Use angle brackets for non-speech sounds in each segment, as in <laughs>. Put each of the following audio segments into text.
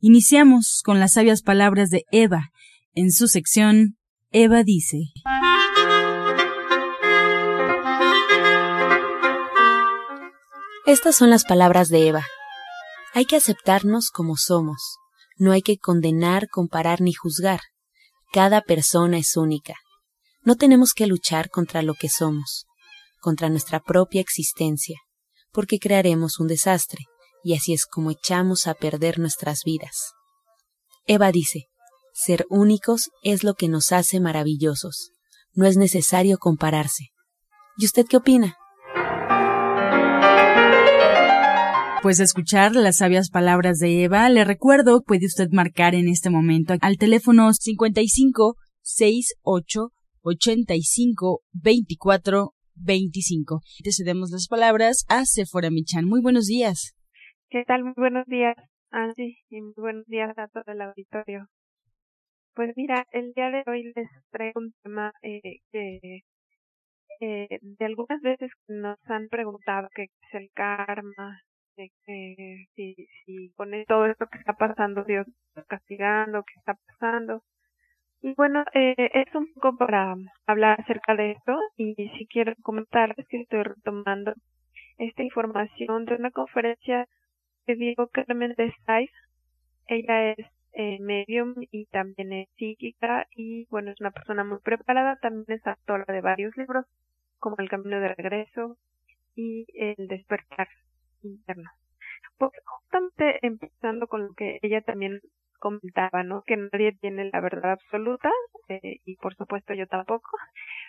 Iniciamos con las sabias palabras de Eva. En su sección, Eva dice. Estas son las palabras de Eva. Hay que aceptarnos como somos. No hay que condenar, comparar ni juzgar. Cada persona es única. No tenemos que luchar contra lo que somos, contra nuestra propia existencia, porque crearemos un desastre, y así es como echamos a perder nuestras vidas. Eva dice, ser únicos es lo que nos hace maravillosos. No es necesario compararse. ¿Y usted qué opina? Pues escuchar las sabias palabras de Eva, le recuerdo, puede usted marcar en este momento al teléfono 55 68 85 24 25. Te cedemos las palabras a Sephora Michan. Muy buenos días. ¿Qué tal? Muy buenos días, Angie, y muy buenos días a todo el auditorio. Pues mira, el día de hoy les traigo un tema eh, que eh, de algunas veces nos han preguntado qué es el karma, de que si, si con todo esto que está pasando Dios está castigando, qué está pasando. Y bueno, eh, es un poco para hablar acerca de esto y si quiero comentarles que estoy retomando esta información de una conferencia que Diego Carmen de Saiz. Ella es eh, medium y también es psíquica y bueno, es una persona muy preparada, también es autora de varios libros como El Camino de Regreso y El Despertar Interno. Pues justamente empezando con lo que ella también comentaba, ¿no? Que nadie tiene la verdad absoluta eh, y por supuesto yo tampoco.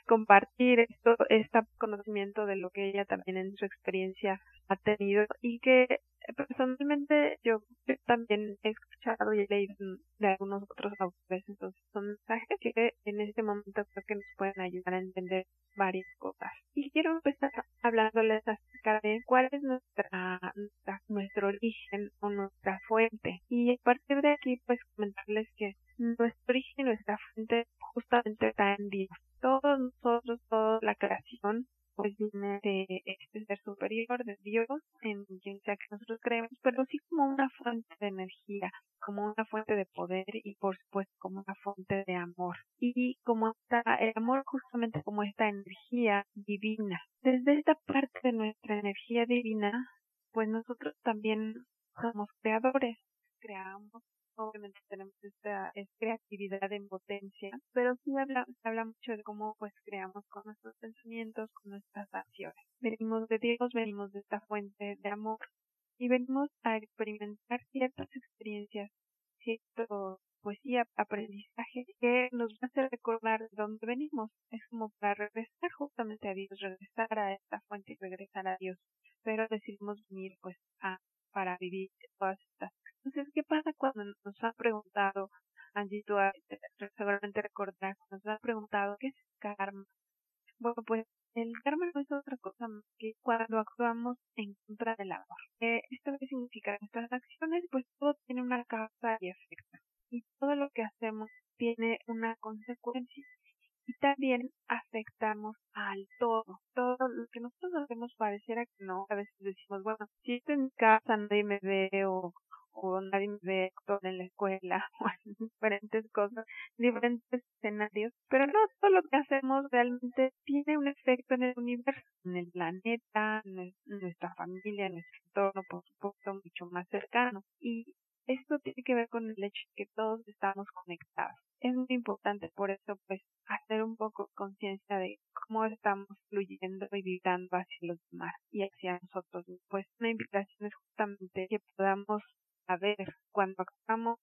Compartir esto, este conocimiento de lo que ella también en su experiencia ha tenido y que personalmente yo, también he escuchado y he leído de algunos otros autores, entonces son mensajes que en este momento creo que nos pueden ayudar a entender varias cosas. Y quiero empezar hablándoles acerca de cuál es nuestra, nuestra nuestro origen o nuestra fuente. Y a partir de aquí, pues comentarles que nuestro origen nuestra fuente justamente está en Dios. Nosotros, toda la creación, pues viene de este ser superior, de Dios, en quien sea que nosotros creemos, pero sí como una fuente de energía, como una fuente de poder y por supuesto como una fuente de amor. Y como está el amor justamente como esta energía divina. Desde esta parte de nuestra energía divina, pues nosotros también somos creadores, creamos obviamente tenemos esta creatividad en potencia, pero sí habla, se habla mucho de cómo pues creamos con nuestros pensamientos, con nuestras acciones. Venimos de Dios, venimos de esta fuente de amor y venimos a experimentar ciertas experiencias, cierto pues sí, aprendizaje que nos hacer recordar de dónde venimos. Es como para regresar justamente a Dios, regresar a esta fuente y regresar a Dios. Pero decidimos venir pues a para vivir todas estas entonces, ¿qué pasa cuando nos han preguntado, Angie, tú seguramente recordarás, nos han preguntado qué es karma? Bueno, pues el karma no es otra cosa más que cuando actuamos en contra del amor. Eh, ¿Esto qué significa? Nuestras acciones, pues todo tiene una causa y efecto. Y todo lo que hacemos tiene una consecuencia. Y también afectamos al todo. Todo lo que nosotros hacemos pareciera que no. A veces decimos, bueno, si estoy en casa nadie me ve o o nadie me ve en la escuela <laughs> o en diferentes cosas, diferentes escenarios, pero no todo lo que hacemos realmente tiene un efecto en el universo, en el planeta, en, nuestra familia, en nuestro entorno, por supuesto, mucho más cercano. Y esto tiene que ver con el hecho de que todos estamos conectados. Es muy importante por eso, pues, hacer un poco conciencia de cómo estamos fluyendo y vibrando hacia los demás y hacia nosotros. Pues, una invitación es justamente que podamos a ver cuando actuamos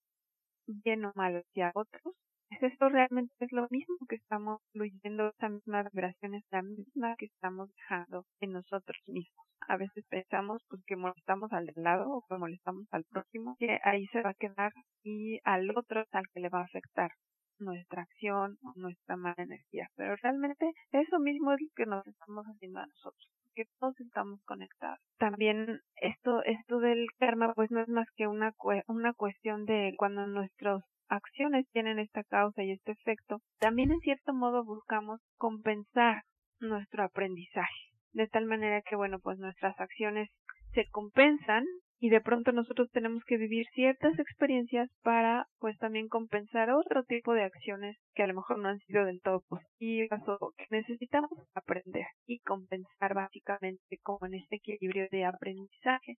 bien o mal hacia otros, esto realmente es lo mismo que estamos fluyendo, esa misma vibración es la misma que estamos dejando en nosotros mismos. A veces pensamos pues que molestamos al del lado o que molestamos al próximo, que ahí se va a quedar y al otro es al que le va a afectar nuestra acción o nuestra mala energía. Pero realmente eso mismo es lo que nos estamos haciendo a nosotros, que todos estamos conectados. También esto, esto del karma pues no es más que una, una cuestión de cuando nuestras acciones tienen esta causa y este efecto, también en cierto modo buscamos compensar nuestro aprendizaje. De tal manera que, bueno, pues nuestras acciones se compensan y de pronto nosotros tenemos que vivir ciertas experiencias para pues también compensar otro tipo de acciones que a lo mejor no han sido del todo positivas o que necesitamos aprender y compensar básicamente como en este equilibrio de aprendizaje.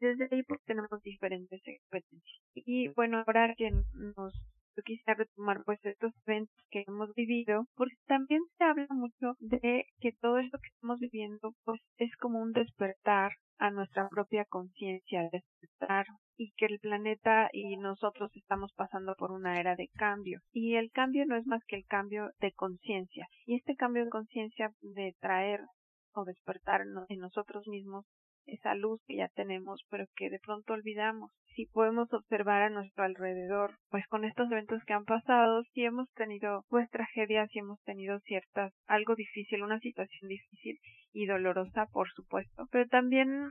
Desde ahí pues tenemos diferentes experiencias. Y bueno, ahora que nos yo quisiera retomar pues estos eventos que hemos vivido, porque también se habla mucho de que todo esto que estamos viviendo pues es como un despertar a nuestra propia conciencia, despertar y que el planeta y nosotros estamos pasando por una era de cambio. Y el cambio no es más que el cambio de conciencia. Y este cambio de conciencia de traer o despertar en nosotros mismos esa luz que ya tenemos, pero que de pronto olvidamos. Si podemos observar a nuestro alrededor, pues con estos eventos que han pasado, si hemos tenido pues tragedias, si hemos tenido ciertas, algo difícil, una situación difícil y dolorosa, por supuesto, pero también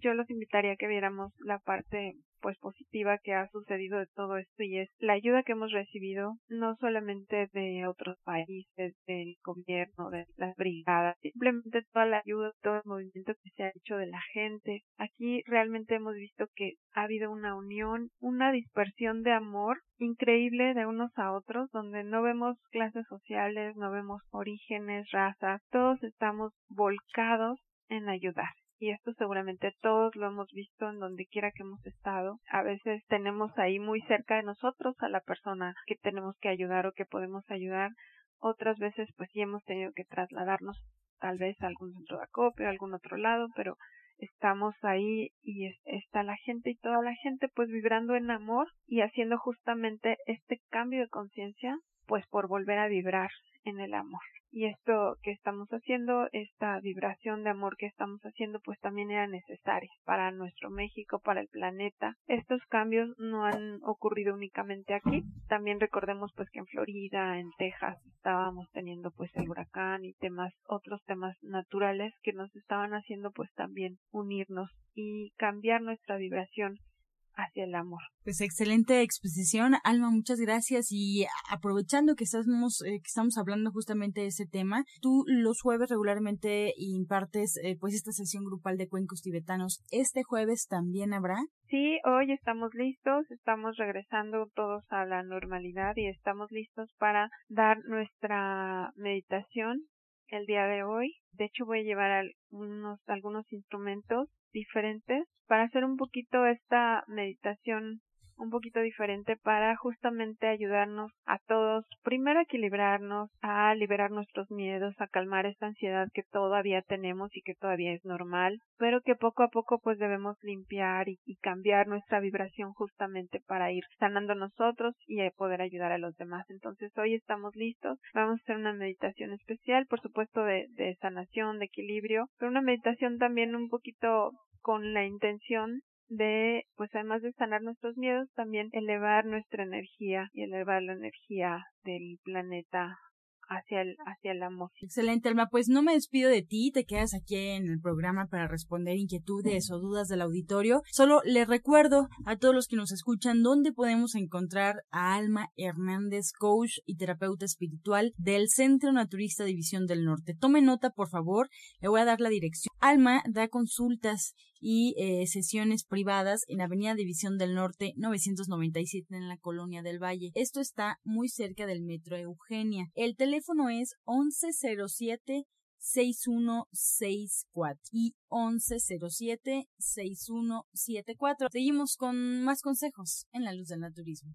yo los invitaría a que viéramos la parte pues positiva que ha sucedido de todo esto y es la ayuda que hemos recibido no solamente de otros países, del gobierno, de las brigadas, simplemente toda la ayuda, todo el movimiento que se ha hecho de la gente. Aquí realmente hemos visto que ha habido una unión, una dispersión de amor increíble de unos a otros, donde no vemos clases sociales, no vemos orígenes, razas, todos estamos volcados en ayudar y esto seguramente todos lo hemos visto en donde quiera que hemos estado. A veces tenemos ahí muy cerca de nosotros a la persona que tenemos que ayudar o que podemos ayudar. Otras veces pues sí hemos tenido que trasladarnos tal vez a algún centro de acopio, a algún otro lado, pero estamos ahí y está la gente y toda la gente pues vibrando en amor y haciendo justamente este cambio de conciencia pues por volver a vibrar en el amor y esto que estamos haciendo, esta vibración de amor que estamos haciendo, pues también era necesaria para nuestro México, para el planeta. Estos cambios no han ocurrido únicamente aquí, también recordemos pues que en Florida, en Texas, estábamos teniendo pues el huracán y temas, otros temas naturales que nos estaban haciendo pues también unirnos y cambiar nuestra vibración hacia el amor. Pues excelente exposición, Alma, muchas gracias y aprovechando que estamos eh, que estamos hablando justamente de ese tema, tú los jueves regularmente impartes eh, pues esta sesión grupal de cuencos tibetanos. Este jueves también habrá. Sí, hoy estamos listos, estamos regresando todos a la normalidad y estamos listos para dar nuestra meditación el día de hoy. De hecho, voy a llevar algunos, algunos instrumentos diferentes para hacer un poquito esta meditación un poquito diferente para justamente ayudarnos a todos, primero a equilibrarnos, a liberar nuestros miedos, a calmar esta ansiedad que todavía tenemos y que todavía es normal, pero que poco a poco pues debemos limpiar y, cambiar nuestra vibración justamente para ir sanando nosotros y poder ayudar a los demás. Entonces hoy estamos listos, vamos a hacer una meditación especial, por supuesto de, de sanación, de equilibrio, pero una meditación también un poquito con la intención de, pues además de sanar nuestros miedos, también elevar nuestra energía y elevar la energía del planeta hacia el, hacia el amor. Excelente, Alma. Pues no me despido de ti, te quedas aquí en el programa para responder inquietudes o dudas del auditorio. Solo les recuerdo a todos los que nos escuchan dónde podemos encontrar a Alma Hernández, coach y terapeuta espiritual del Centro Naturista División del Norte. Tome nota, por favor, le voy a dar la dirección. Alma da consultas y eh, sesiones privadas en Avenida División del Norte 997 en la Colonia del Valle. Esto está muy cerca del Metro Eugenia. El teléfono es 1107 6164 y 1107 6174. Seguimos con más consejos en la luz del naturismo.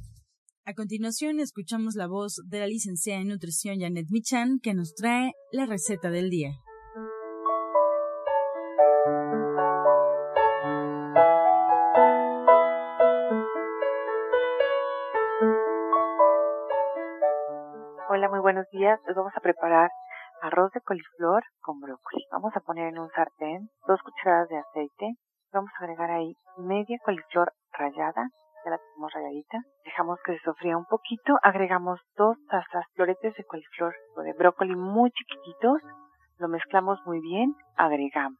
A continuación escuchamos la voz de la licenciada en nutrición Janet Michan que nos trae la receta del día. Hola, muy buenos días. Hoy vamos a preparar arroz de coliflor con brócoli. Vamos a poner en un sartén dos cucharadas de aceite. Vamos a agregar ahí media coliflor rallada ya la tenemos rayadita. Dejamos que se sofría un poquito. Agregamos dos tazas floretes de coliflor o de brócoli muy chiquititos. Lo mezclamos muy bien. Agregamos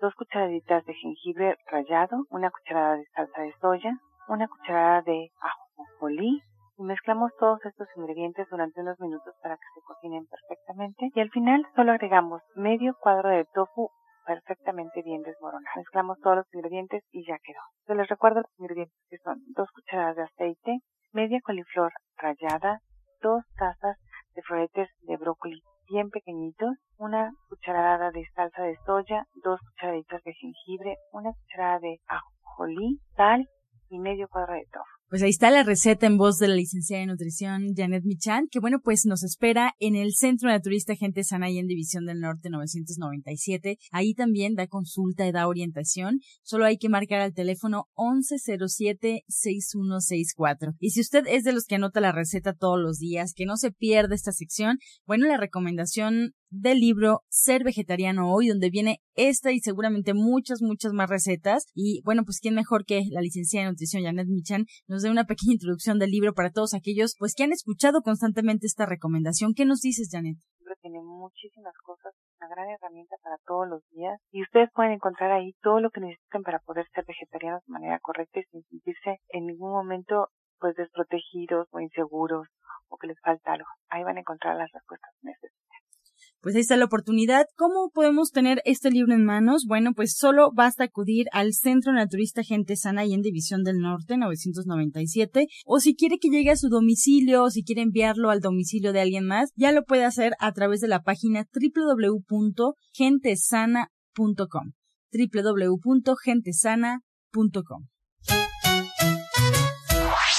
dos cucharaditas de jengibre rallado, una cucharada de salsa de soya, una cucharada de ajo polí y mezclamos todos estos ingredientes durante unos minutos para que se cocinen perfectamente y al final solo agregamos medio cuadro de tofu perfectamente bien desmoronado. Mezclamos todos los ingredientes y ya quedó. Se les recuerdo los ingredientes que son dos cucharadas de aceite, media coliflor rallada, dos tazas de floretes de brócoli bien pequeñitos, una cucharada de salsa de soya, dos cucharaditas de jengibre, una cucharada de ajonjolí, sal y medio cuadro de tofu. Pues ahí está la receta en voz de la licenciada en nutrición Janet Michan, que bueno, pues nos espera en el Centro Naturista Gente Sana y en División del Norte 997. Ahí también da consulta y da orientación. Solo hay que marcar al teléfono 1107-6164. Y si usted es de los que anota la receta todos los días, que no se pierda esta sección, bueno, la recomendación del libro Ser Vegetariano Hoy, donde viene esta y seguramente muchas, muchas más recetas. Y bueno, pues quién mejor que la licenciada en nutrición Janet Michan nos dé una pequeña introducción del libro para todos aquellos pues que han escuchado constantemente esta recomendación. ¿Qué nos dices, Janet? El libro tiene muchísimas cosas, una gran herramienta para todos los días y ustedes pueden encontrar ahí todo lo que necesitan para poder ser vegetarianos de manera correcta y sin sentirse en ningún momento pues desprotegidos o inseguros o que les falta algo. Ahí van a encontrar las respuestas pues ahí está la oportunidad. ¿Cómo podemos tener este libro en manos? Bueno, pues solo basta acudir al Centro Naturista Gente Sana y en División del Norte 997 o si quiere que llegue a su domicilio o si quiere enviarlo al domicilio de alguien más, ya lo puede hacer a través de la página www.gentesana.com www.gentesana.com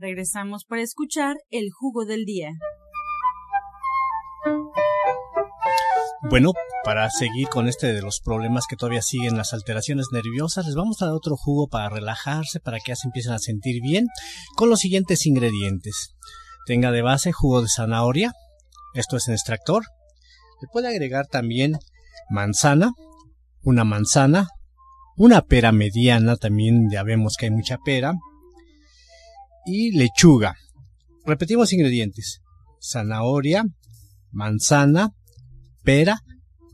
Regresamos para escuchar el jugo del día. Bueno, para seguir con este de los problemas que todavía siguen las alteraciones nerviosas, les vamos a dar otro jugo para relajarse, para que ya se empiecen a sentir bien, con los siguientes ingredientes. Tenga de base jugo de zanahoria, esto es en extractor. Le puede agregar también manzana, una manzana, una pera mediana, también ya vemos que hay mucha pera, y lechuga. Repetimos ingredientes. Zanahoria, manzana, pera,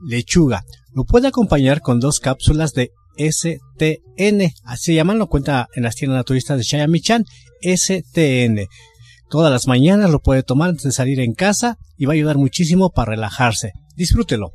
lechuga. Lo puede acompañar con dos cápsulas de STN. Así se llaman, lo cuenta en las tiendas naturistas de Chayamichan. STN. Todas las mañanas lo puede tomar antes de salir en casa y va a ayudar muchísimo para relajarse. Disfrútelo.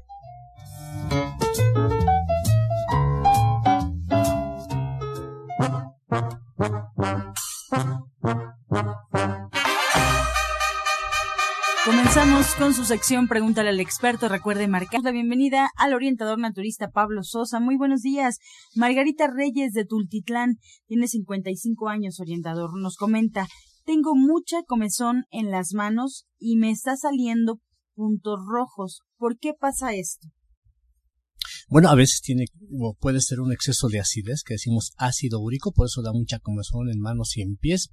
Comenzamos con su sección Pregúntale al experto. Recuerde marcar la bienvenida al orientador naturista Pablo Sosa. Muy buenos días. Margarita Reyes de Tultitlán tiene 55 años, orientador. Nos comenta, tengo mucha comezón en las manos y me está saliendo puntos rojos. ¿Por qué pasa esto? Bueno, a veces tiene, o puede ser un exceso de acidez, que decimos ácido úrico, por eso da mucha comezón en manos y en pies.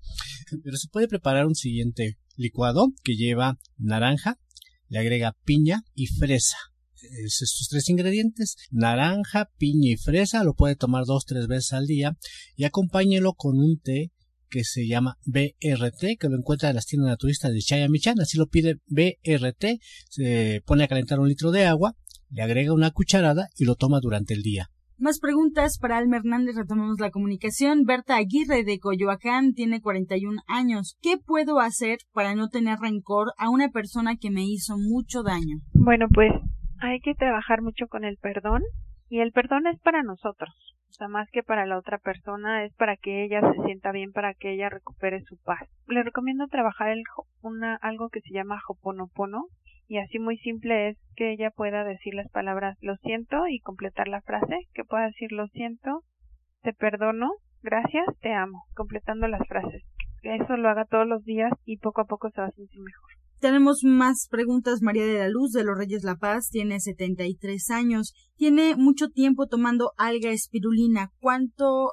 Pero se puede preparar un siguiente licuado que lleva naranja, le agrega piña y fresa. Es estos tres ingredientes, naranja, piña y fresa, lo puede tomar dos, tres veces al día y acompáñelo con un té que se llama BRT, que lo encuentra en las tiendas naturistas de Chayamichan, así lo pide BRT, se pone a calentar un litro de agua, le agrega una cucharada y lo toma durante el día. Más preguntas para Alma Hernández, retomamos la comunicación. Berta Aguirre de Coyoacán tiene 41 años. ¿Qué puedo hacer para no tener rencor a una persona que me hizo mucho daño? Bueno, pues hay que trabajar mucho con el perdón y el perdón es para nosotros. O sea, más que para la otra persona, es para que ella se sienta bien, para que ella recupere su paz. Le recomiendo trabajar el, una, algo que se llama Hoponopono, y así muy simple es que ella pueda decir las palabras lo siento y completar la frase, que pueda decir lo siento, te perdono, gracias, te amo, completando las frases. Que eso lo haga todos los días y poco a poco se va a sentir mejor. Tenemos más preguntas. María de la Luz de los Reyes La Paz tiene 73 años. Tiene mucho tiempo tomando alga espirulina. ¿Cuánto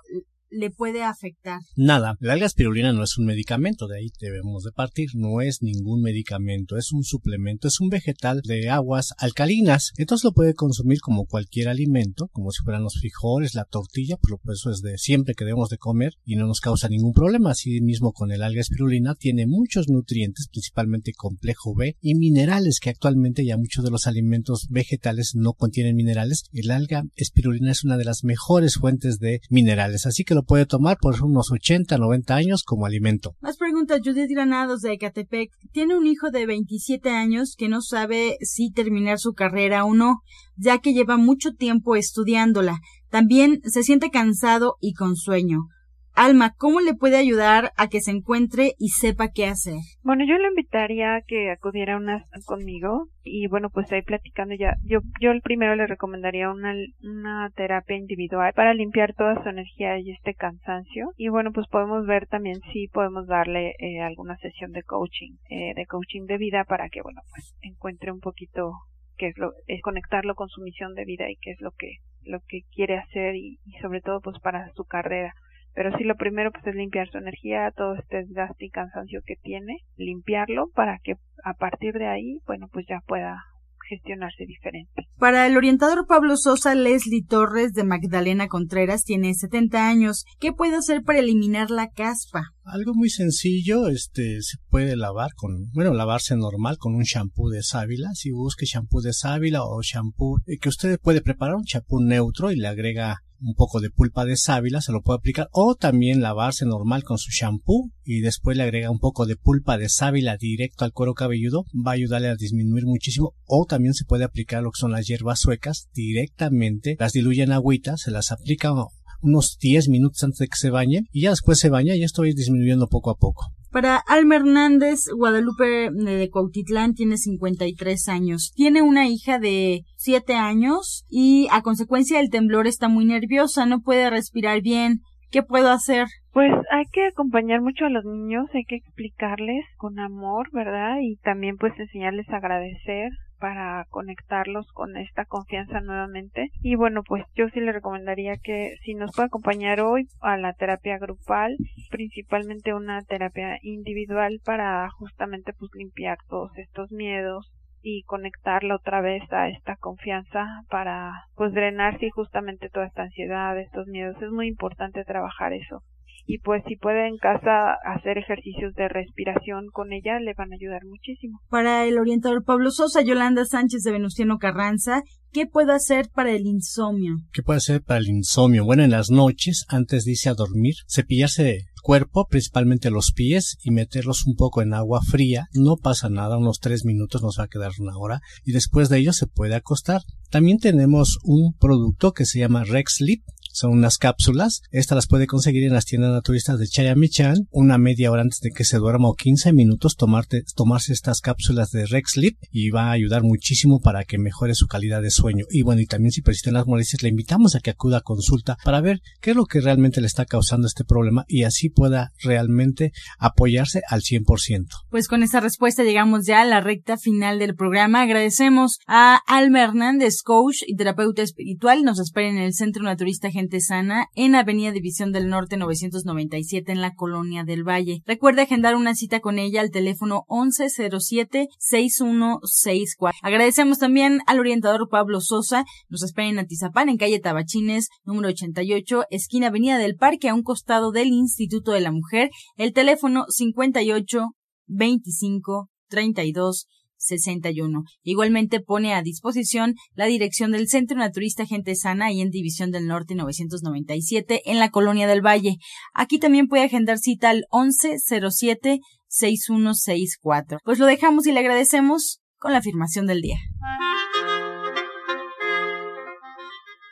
le puede afectar? Nada, la alga espirulina no es un medicamento, de ahí debemos de partir, no es ningún medicamento, es un suplemento, es un vegetal de aguas alcalinas, entonces lo puede consumir como cualquier alimento, como si fueran los frijoles, la tortilla, pero pues eso es de siempre que debemos de comer y no nos causa ningún problema, así mismo con el alga espirulina tiene muchos nutrientes, principalmente complejo B y minerales que actualmente ya muchos de los alimentos vegetales no contienen minerales, el alga espirulina es una de las mejores fuentes de minerales, así que lo puede tomar por unos 80, 90 años como alimento. Más preguntas. Judith Granados de Ecatepec tiene un hijo de 27 años que no sabe si terminar su carrera o no, ya que lleva mucho tiempo estudiándola. También se siente cansado y con sueño. Alma, ¿cómo le puede ayudar a que se encuentre y sepa qué hacer? Bueno, yo le invitaría a que acudiera una, conmigo y bueno, pues ahí platicando ya. Yo, yo primero le recomendaría una, una terapia individual para limpiar toda su energía y este cansancio. Y bueno, pues podemos ver también si podemos darle eh, alguna sesión de coaching, eh, de coaching de vida para que bueno, pues encuentre un poquito qué es lo, es conectarlo con su misión de vida y qué es lo que, lo que quiere hacer y, y sobre todo pues para su carrera pero sí lo primero pues es limpiar su energía, todo este desgaste y cansancio que tiene, limpiarlo para que a partir de ahí, bueno, pues ya pueda gestionarse diferente. Para el orientador Pablo Sosa, Leslie Torres de Magdalena Contreras tiene 70 años. ¿Qué puede hacer para eliminar la caspa? Algo muy sencillo, este, se puede lavar con, bueno, lavarse normal con un shampoo de sábila. Si busque shampoo de sábila o shampoo eh, que usted puede preparar un shampoo neutro y le agrega un poco de pulpa de sábila, se lo puede aplicar, o también lavarse normal con su shampoo y después le agrega un poco de pulpa de sábila directo al cuero cabelludo, va a ayudarle a disminuir muchísimo, o también se puede aplicar lo que son las hierbas suecas directamente, las diluye en agüita, se las aplica unos 10 minutos antes de que se bañe y ya después se baña y esto va disminuyendo poco a poco. Para Alma Hernández, Guadalupe de Cuautitlán tiene 53 años. Tiene una hija de 7 años y a consecuencia del temblor está muy nerviosa, no puede respirar bien. ¿Qué puedo hacer? Pues hay que acompañar mucho a los niños, hay que explicarles con amor, ¿verdad? Y también pues enseñarles a agradecer para conectarlos con esta confianza nuevamente. Y bueno, pues yo sí le recomendaría que si nos puede acompañar hoy a la terapia grupal, principalmente una terapia individual para justamente pues limpiar todos estos miedos y conectarla otra vez a esta confianza para pues drenar sí justamente toda esta ansiedad, estos miedos. Es muy importante trabajar eso y pues si puede en casa hacer ejercicios de respiración con ella le van a ayudar muchísimo. Para el orientador Pablo Sosa, Yolanda Sánchez de Venustiano Carranza, ¿qué puede hacer para el insomnio? ¿Qué puede hacer para el insomnio? Bueno, en las noches, antes de irse a dormir, cepillarse el cuerpo, principalmente los pies, y meterlos un poco en agua fría. No pasa nada, unos tres minutos nos va a quedar una hora, y después de ello se puede acostar. También tenemos un producto que se llama Rex Sleep, son unas cápsulas. Estas las puede conseguir en las tiendas naturistas de Chayamichan. Una media hora antes de que se duerma o 15 minutos tomarte, tomarse estas cápsulas de Rex Sleep y va a ayudar muchísimo para que mejore su calidad de sueño. Y bueno, y también si persisten las molestias, le invitamos a que acuda a consulta para ver qué es lo que realmente le está causando este problema y así pueda realmente apoyarse al 100%. Pues con esta respuesta llegamos ya a la recta final del programa. Agradecemos a Alma Hernández, coach y terapeuta espiritual. Nos espera en el Centro Naturista Gente Gente Sana en Avenida División del Norte 997 en la Colonia del Valle. Recuerde agendar una cita con ella al teléfono 1107-6164. Agradecemos también al orientador Pablo Sosa. Nos espera en Atizapán, en calle Tabachines, número 88, esquina Avenida del Parque, a un costado del Instituto de la Mujer. El teléfono 58 25 32 61. Igualmente pone a disposición la dirección del Centro Naturista Gente Sana y en División del Norte 997 en la Colonia del Valle. Aquí también puede agendar cita al 1107 6164. Pues lo dejamos y le agradecemos con la afirmación del día.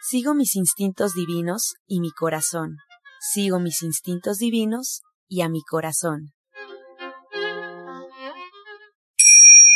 Sigo mis instintos divinos y mi corazón. Sigo mis instintos divinos y a mi corazón.